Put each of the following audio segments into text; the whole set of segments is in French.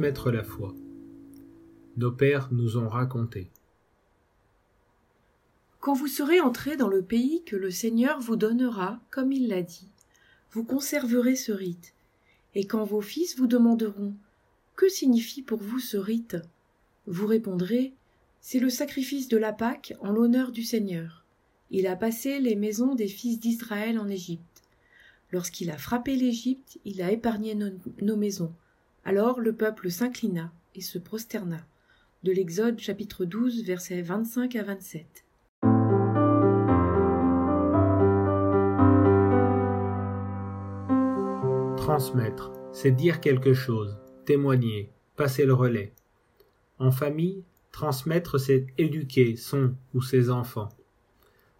la foi. Nos pères nous ont raconté. Quand vous serez entrés dans le pays que le Seigneur vous donnera, comme il l'a dit, vous conserverez ce rite. Et quand vos fils vous demanderont Que signifie pour vous ce rite vous répondrez C'est le sacrifice de la Pâque en l'honneur du Seigneur. Il a passé les maisons des fils d'Israël en Égypte. Lorsqu'il a frappé l'Égypte, il a épargné nos maisons. Alors le peuple s'inclina et se prosterna. De l'Exode chapitre 12 versets 25 à 27. Transmettre, c'est dire quelque chose, témoigner, passer le relais. En famille, transmettre, c'est éduquer son ou ses enfants.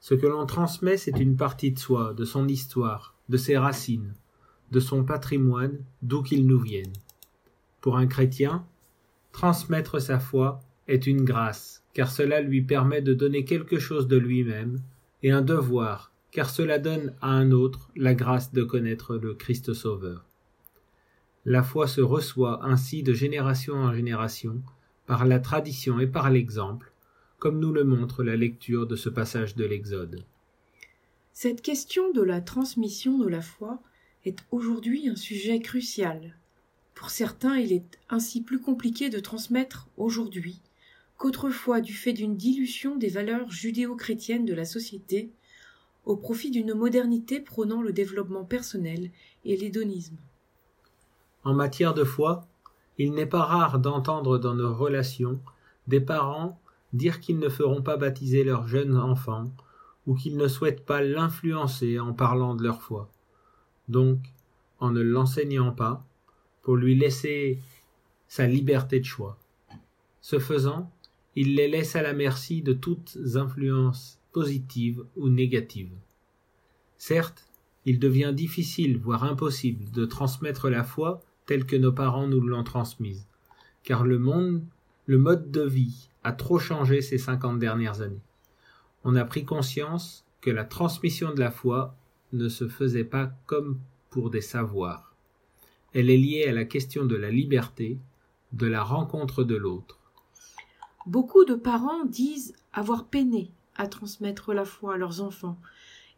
Ce que l'on transmet, c'est une partie de soi, de son histoire, de ses racines, de son patrimoine, d'où qu'il nous vienne. Pour un chrétien, transmettre sa foi est une grâce, car cela lui permet de donner quelque chose de lui-même, et un devoir, car cela donne à un autre la grâce de connaître le Christ Sauveur. La foi se reçoit ainsi de génération en génération, par la tradition et par l'exemple, comme nous le montre la lecture de ce passage de l'Exode. Cette question de la transmission de la foi est aujourd'hui un sujet crucial. Pour certains, il est ainsi plus compliqué de transmettre aujourd'hui qu'autrefois du fait d'une dilution des valeurs judéo-chrétiennes de la société au profit d'une modernité prônant le développement personnel et l'hédonisme. En matière de foi, il n'est pas rare d'entendre dans nos relations des parents dire qu'ils ne feront pas baptiser leurs jeunes enfants ou qu'ils ne souhaitent pas l'influencer en parlant de leur foi. Donc, en ne l'enseignant pas, pour lui laisser sa liberté de choix. Ce faisant, il les laisse à la merci de toutes influences positives ou négatives. Certes, il devient difficile, voire impossible, de transmettre la foi telle que nos parents nous l'ont transmise, car le monde, le mode de vie a trop changé ces cinquante dernières années. On a pris conscience que la transmission de la foi ne se faisait pas comme pour des savoirs. Elle est liée à la question de la liberté, de la rencontre de l'autre. Beaucoup de parents disent avoir peiné à transmettre la foi à leurs enfants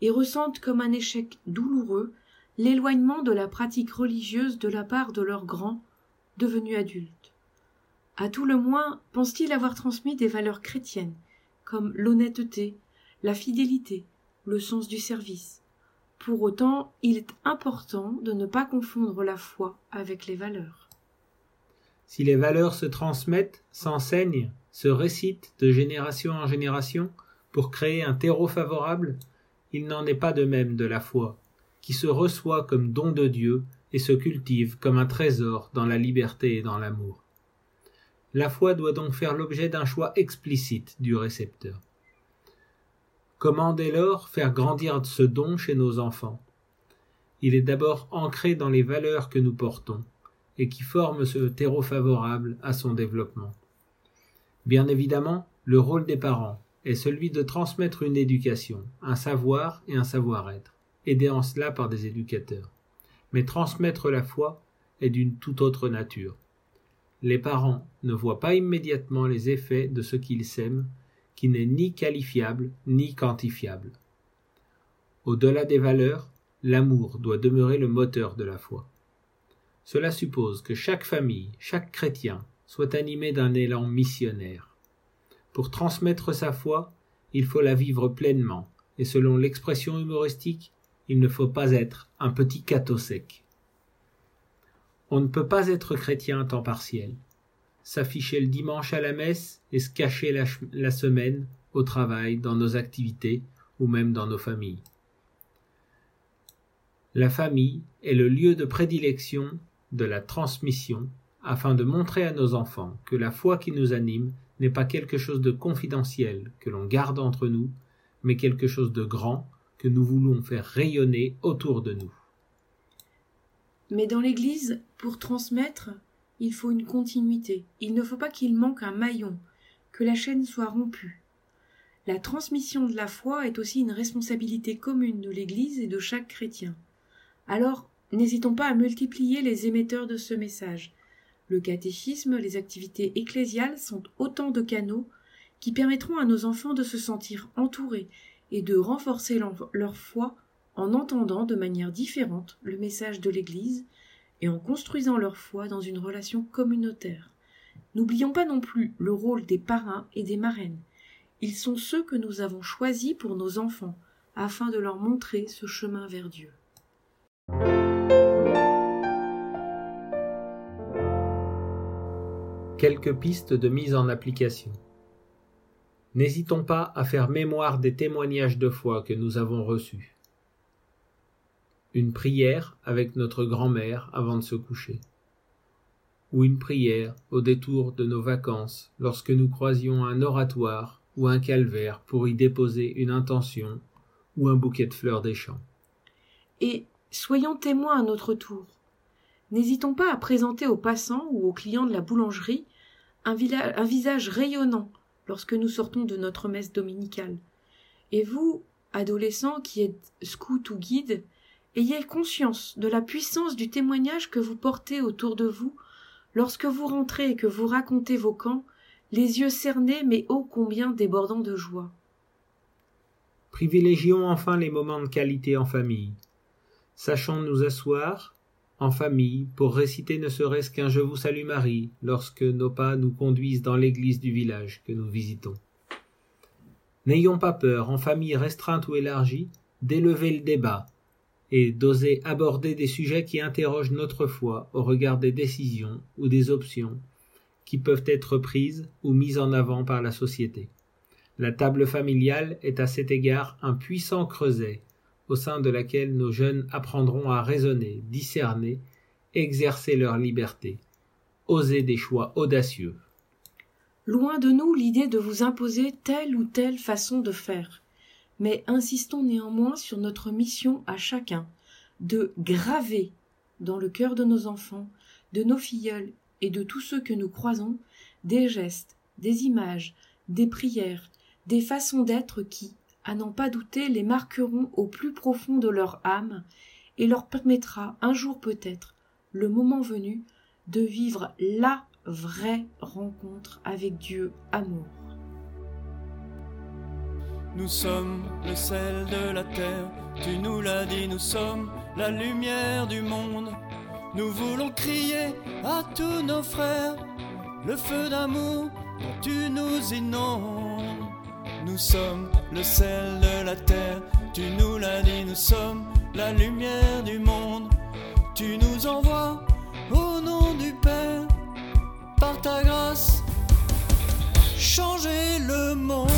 et ressentent comme un échec douloureux l'éloignement de la pratique religieuse de la part de leurs grands devenus adultes. À tout le moins pensent-ils avoir transmis des valeurs chrétiennes, comme l'honnêteté, la fidélité, le sens du service. Pour autant, il est important de ne pas confondre la foi avec les valeurs. Si les valeurs se transmettent, s'enseignent, se récitent de génération en génération pour créer un terreau favorable, il n'en est pas de même de la foi, qui se reçoit comme don de Dieu et se cultive comme un trésor dans la liberté et dans l'amour. La foi doit donc faire l'objet d'un choix explicite du récepteur. Comment dès lors faire grandir ce don chez nos enfants Il est d'abord ancré dans les valeurs que nous portons et qui forment ce terreau favorable à son développement. Bien évidemment, le rôle des parents est celui de transmettre une éducation, un savoir et un savoir-être aidés en cela par des éducateurs. Mais transmettre la foi est d'une toute autre nature. Les parents ne voient pas immédiatement les effets de ce qu'ils sèment, qui n'est ni qualifiable ni quantifiable. Au-delà des valeurs, l'amour doit demeurer le moteur de la foi. Cela suppose que chaque famille, chaque chrétien, soit animé d'un élan missionnaire. Pour transmettre sa foi, il faut la vivre pleinement, et selon l'expression humoristique, il ne faut pas être un petit cateau sec. On ne peut pas être chrétien à temps partiel, s'afficher le dimanche à la messe et se cacher la, semaine au travail, dans nos activités ou même dans nos familles. La famille est le lieu de prédilection de la transmission afin de montrer à nos enfants que la foi qui nous anime n'est pas quelque chose de confidentiel que l'on garde entre nous, mais quelque chose de grand que nous voulons faire rayonner autour de nous. Mais dans l'Église, pour transmettre, il faut une continuité. Il ne faut pas qu'il manque un maillon, que la chaîne soit rompue. La transmission de la foi est aussi une responsabilité commune de l'Église et de chaque chrétien. Alors, n'hésitons pas à multiplier les émetteurs de ce message. Le catéchisme, les activités ecclésiales sont autant de canaux qui permettront à nos enfants de se sentir entourés et de renforcer leur foi en entendant de manière différente le message de l'Église et en construisant leur foi dans une relation communautaire. N'oublions pas non plus le rôle des parrains et des marraines. Ils sont ceux que nous avons choisis pour nos enfants, afin de leur montrer ce chemin vers Dieu. Quelques pistes de mise en application. N'hésitons pas à faire mémoire des témoignages de foi que nous avons reçus. Une prière avec notre grand-mère avant de se coucher. Ou une prière au détour de nos vacances lorsque nous croisions un oratoire ou un calvaire pour y déposer une intention ou un bouquet de fleurs des champs. Et soyons témoins à notre tour. N'hésitons pas à présenter aux passants ou aux clients de la boulangerie un, un visage rayonnant lorsque nous sortons de notre messe dominicale. Et vous, adolescents qui êtes scouts ou guides, ayez conscience de la puissance du témoignage que vous portez autour de vous lorsque vous rentrez et que vous racontez vos camps, les yeux cernés mais ô combien débordants de joie. Privilégions enfin les moments de qualité en famille. Sachons nous asseoir, en famille pour réciter ne serait-ce qu'un Je vous salue Marie lorsque nos pas nous conduisent dans l'église du village que nous visitons. N'ayons pas peur, en famille restreinte ou élargie, d'élever le débat et d'oser aborder des sujets qui interrogent notre foi au regard des décisions ou des options qui peuvent être prises ou mises en avant par la société. La table familiale est à cet égard un puissant creuset au sein de laquelle nos jeunes apprendront à raisonner, discerner, exercer leur liberté, oser des choix audacieux. Loin de nous l'idée de vous imposer telle ou telle façon de faire, mais insistons néanmoins sur notre mission à chacun de graver dans le cœur de nos enfants, de nos filleuls et de tous ceux que nous croisons des gestes, des images, des prières, des façons d'être qui, à n'en pas douter, les marqueront au plus profond de leur âme et leur permettra un jour peut-être, le moment venu, de vivre la vraie rencontre avec Dieu amour. Nous sommes le sel de la terre, tu nous l'as dit, nous sommes la lumière du monde. Nous voulons crier à tous nos frères le feu d'amour dont tu nous inondes. Nous sommes le sel de la terre, tu nous l'as dit, nous sommes la lumière du monde. Tu nous envoies au nom du Père, par ta grâce, changer le monde.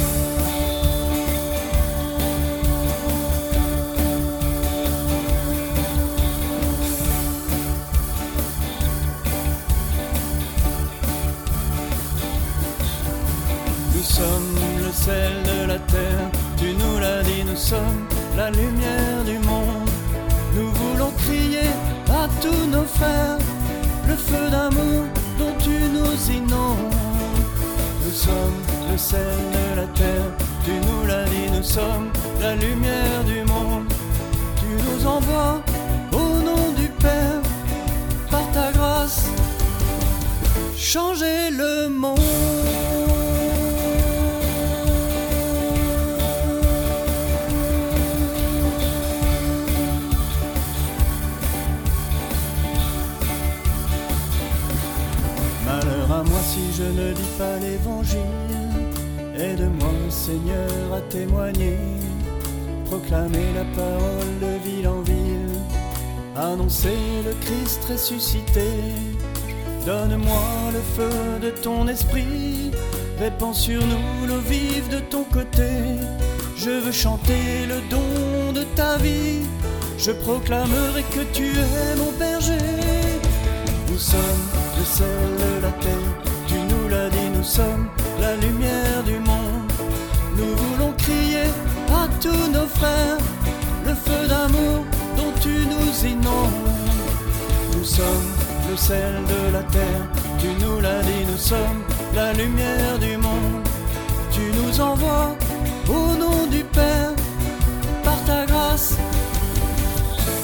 Sommes le sel de la terre, tu nous l'as dit, nous sommes la lumière du monde. Tu nous envoies au nom du Père, par ta grâce, changer le monde. Malheur à moi si je ne dis pas l'évangile. Aide-moi, Seigneur, à témoigner, proclamer la parole de ville en ville, annoncer le Christ ressuscité. Donne-moi le feu de ton esprit, répands sur nous l'eau vive de ton côté. Je veux chanter le don de ta vie, je proclamerai que tu es mon berger. Nous sommes le sel de la terre, tu nous l'as dit, nous sommes la lumière tous nos frères le feu d'amour dont tu nous inondes. Nous sommes le sel de la terre, tu nous l'as dit, nous sommes la lumière du monde. Tu nous envoies au nom du Père, par ta grâce,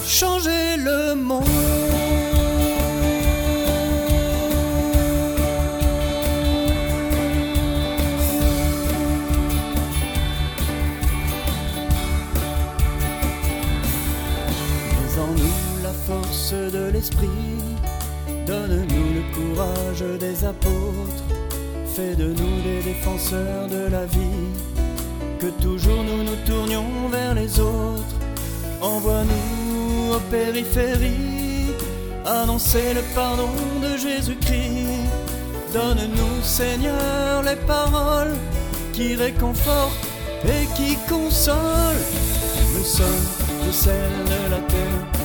changer le monde. Saint-Esprit. Donne-nous le courage des apôtres, fais de nous des défenseurs de la vie, que toujours nous nous tournions vers les autres. Envoie-nous aux périphéries, annoncer le pardon de Jésus-Christ. Donne-nous, Seigneur, les paroles qui réconfortent et qui consolent. Nous sommes le sel de la terre,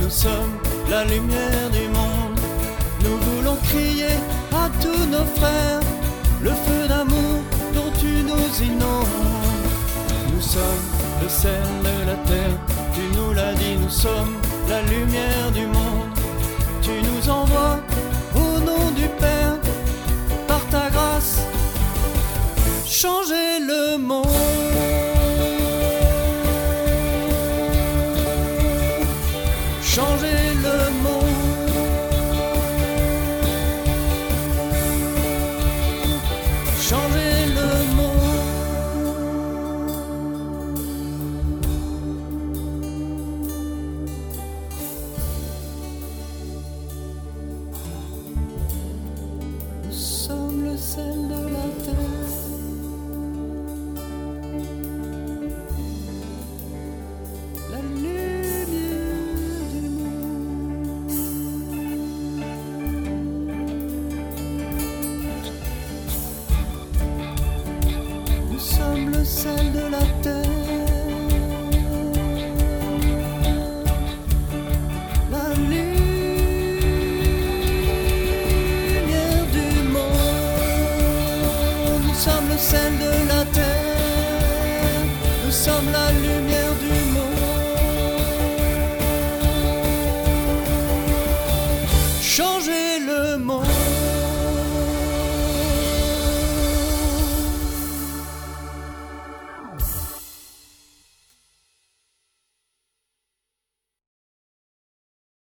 nous sommes la lumière du monde. Nous voulons crier à tous nos frères le feu d'amour dont tu nous inondes. Nous sommes le sel de la terre, tu nous l'as dit, nous sommes la lumière du monde. Tu nous envoies au nom du Père, par ta grâce, changer le monde. Nous sommes le sel de la terre. Nous sommes la lumière